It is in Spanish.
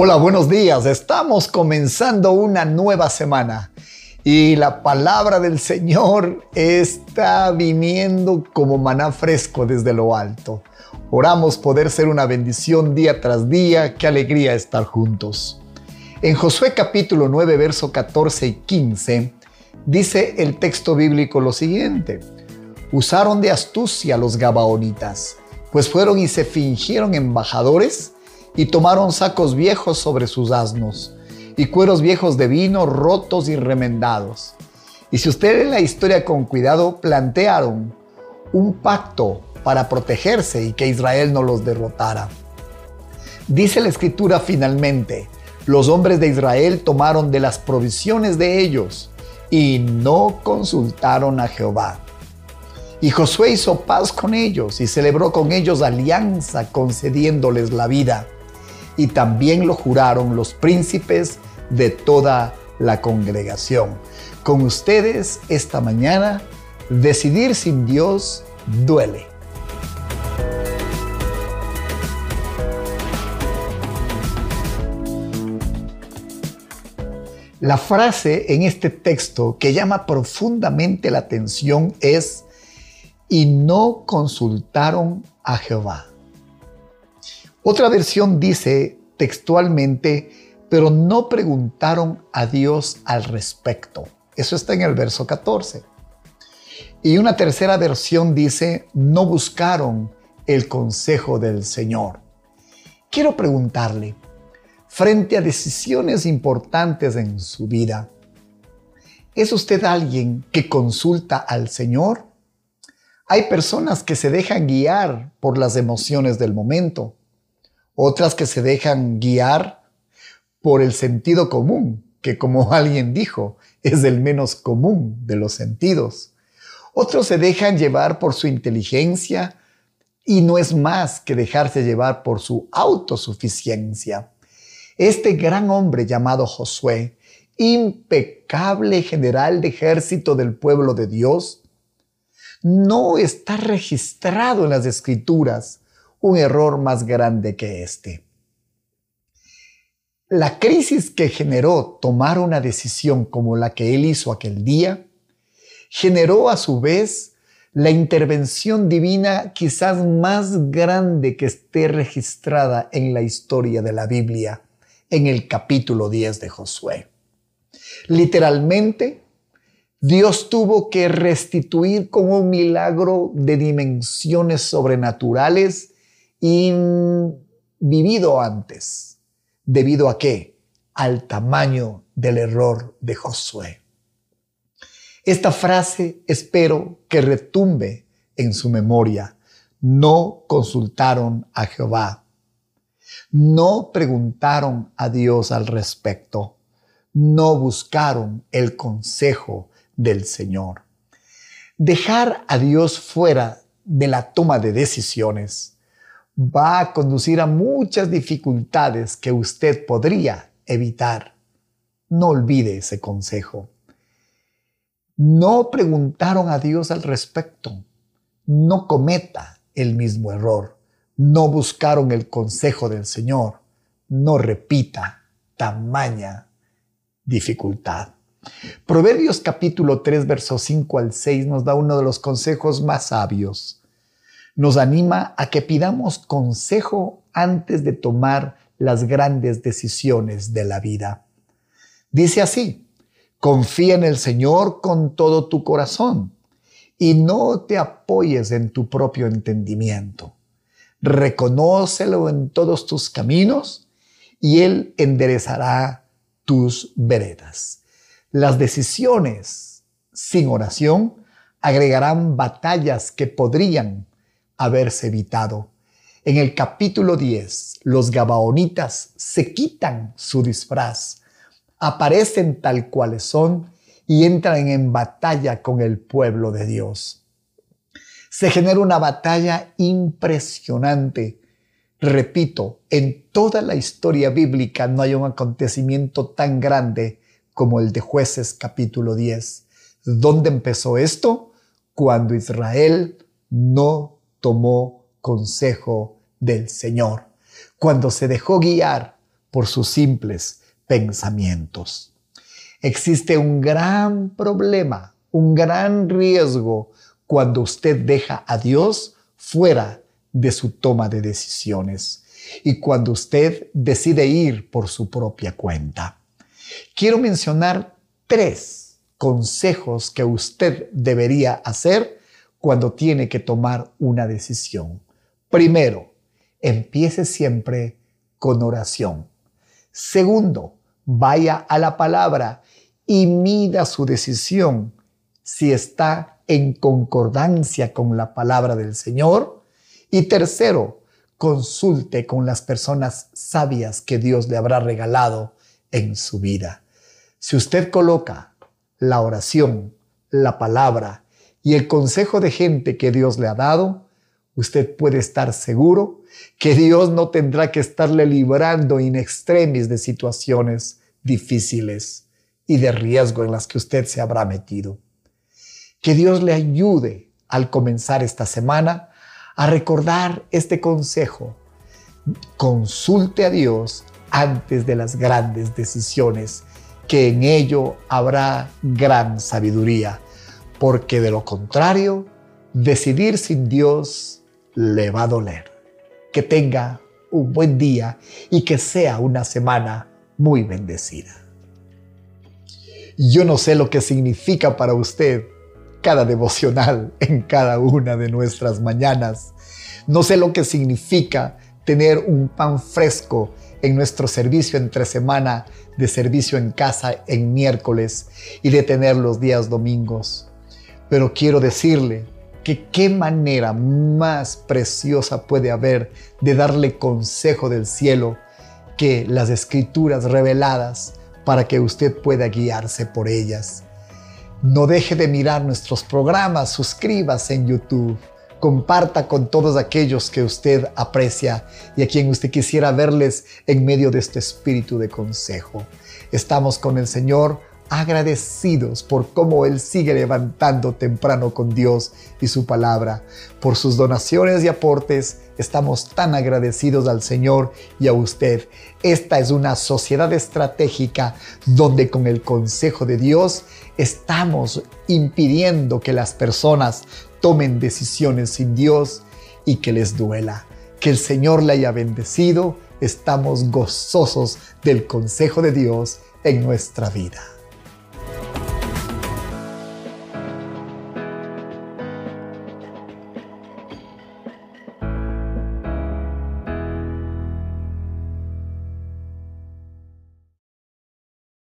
Hola, buenos días. Estamos comenzando una nueva semana y la palabra del Señor está viniendo como maná fresco desde lo alto. Oramos poder ser una bendición día tras día. Qué alegría estar juntos. En Josué capítulo 9, verso 14 y 15, dice el texto bíblico lo siguiente. Usaron de astucia los gabaonitas, pues fueron y se fingieron embajadores y tomaron sacos viejos sobre sus asnos y cueros viejos de vino rotos y remendados. Y si usted lee la historia con cuidado, plantearon un pacto para protegerse y que Israel no los derrotara. Dice la escritura finalmente, los hombres de Israel tomaron de las provisiones de ellos y no consultaron a Jehová. Y Josué hizo paz con ellos y celebró con ellos alianza concediéndoles la vida y también lo juraron los príncipes de toda la congregación. Con ustedes esta mañana, decidir sin Dios duele. La frase en este texto que llama profundamente la atención es, y no consultaron a Jehová. Otra versión dice textualmente, pero no preguntaron a Dios al respecto. Eso está en el verso 14. Y una tercera versión dice, no buscaron el consejo del Señor. Quiero preguntarle, frente a decisiones importantes en su vida, ¿es usted alguien que consulta al Señor? Hay personas que se dejan guiar por las emociones del momento otras que se dejan guiar por el sentido común, que como alguien dijo, es el menos común de los sentidos. Otros se dejan llevar por su inteligencia y no es más que dejarse llevar por su autosuficiencia. Este gran hombre llamado Josué, impecable general de ejército del pueblo de Dios, no está registrado en las escrituras un error más grande que este. La crisis que generó tomar una decisión como la que él hizo aquel día, generó a su vez la intervención divina quizás más grande que esté registrada en la historia de la Biblia, en el capítulo 10 de Josué. Literalmente, Dios tuvo que restituir con un milagro de dimensiones sobrenaturales vivido antes. ¿Debido a qué? Al tamaño del error de Josué. Esta frase espero que retumbe en su memoria. No consultaron a Jehová. No preguntaron a Dios al respecto. No buscaron el consejo del Señor. Dejar a Dios fuera de la toma de decisiones va a conducir a muchas dificultades que usted podría evitar. No olvide ese consejo. No preguntaron a Dios al respecto. No cometa el mismo error. No buscaron el consejo del Señor. No repita tamaña dificultad. Proverbios capítulo 3, versos 5 al 6 nos da uno de los consejos más sabios nos anima a que pidamos consejo antes de tomar las grandes decisiones de la vida. Dice así, confía en el Señor con todo tu corazón y no te apoyes en tu propio entendimiento. Reconócelo en todos tus caminos y Él enderezará tus veredas. Las decisiones sin oración agregarán batallas que podrían haberse evitado. En el capítulo 10, los gabaonitas se quitan su disfraz, aparecen tal cuales son y entran en batalla con el pueblo de Dios. Se genera una batalla impresionante. Repito, en toda la historia bíblica no hay un acontecimiento tan grande como el de jueces capítulo 10. ¿Dónde empezó esto? Cuando Israel no tomó consejo del Señor, cuando se dejó guiar por sus simples pensamientos. Existe un gran problema, un gran riesgo cuando usted deja a Dios fuera de su toma de decisiones y cuando usted decide ir por su propia cuenta. Quiero mencionar tres consejos que usted debería hacer cuando tiene que tomar una decisión. Primero, empiece siempre con oración. Segundo, vaya a la palabra y mida su decisión si está en concordancia con la palabra del Señor. Y tercero, consulte con las personas sabias que Dios le habrá regalado en su vida. Si usted coloca la oración, la palabra y el consejo de gente que Dios le ha dado, usted puede estar seguro que Dios no tendrá que estarle librando in extremis de situaciones difíciles y de riesgo en las que usted se habrá metido. Que Dios le ayude al comenzar esta semana a recordar este consejo. Consulte a Dios antes de las grandes decisiones, que en ello habrá gran sabiduría, porque de lo contrario, decidir sin Dios le va a doler. Que tenga un buen día y que sea una semana muy bendecida. Yo no sé lo que significa para usted cada devocional en cada una de nuestras mañanas. No sé lo que significa tener un pan fresco en nuestro servicio entre semana de servicio en casa en miércoles y de tener los días domingos. Pero quiero decirle que qué manera más preciosa puede haber de darle consejo del cielo que las escrituras reveladas para que usted pueda guiarse por ellas. No deje de mirar nuestros programas, suscríbase en YouTube, comparta con todos aquellos que usted aprecia y a quien usted quisiera verles en medio de este espíritu de consejo. Estamos con el Señor agradecidos por cómo Él sigue levantando temprano con Dios y su palabra. Por sus donaciones y aportes, estamos tan agradecidos al Señor y a usted. Esta es una sociedad estratégica donde con el consejo de Dios estamos impidiendo que las personas tomen decisiones sin Dios y que les duela. Que el Señor le haya bendecido. Estamos gozosos del consejo de Dios en nuestra vida.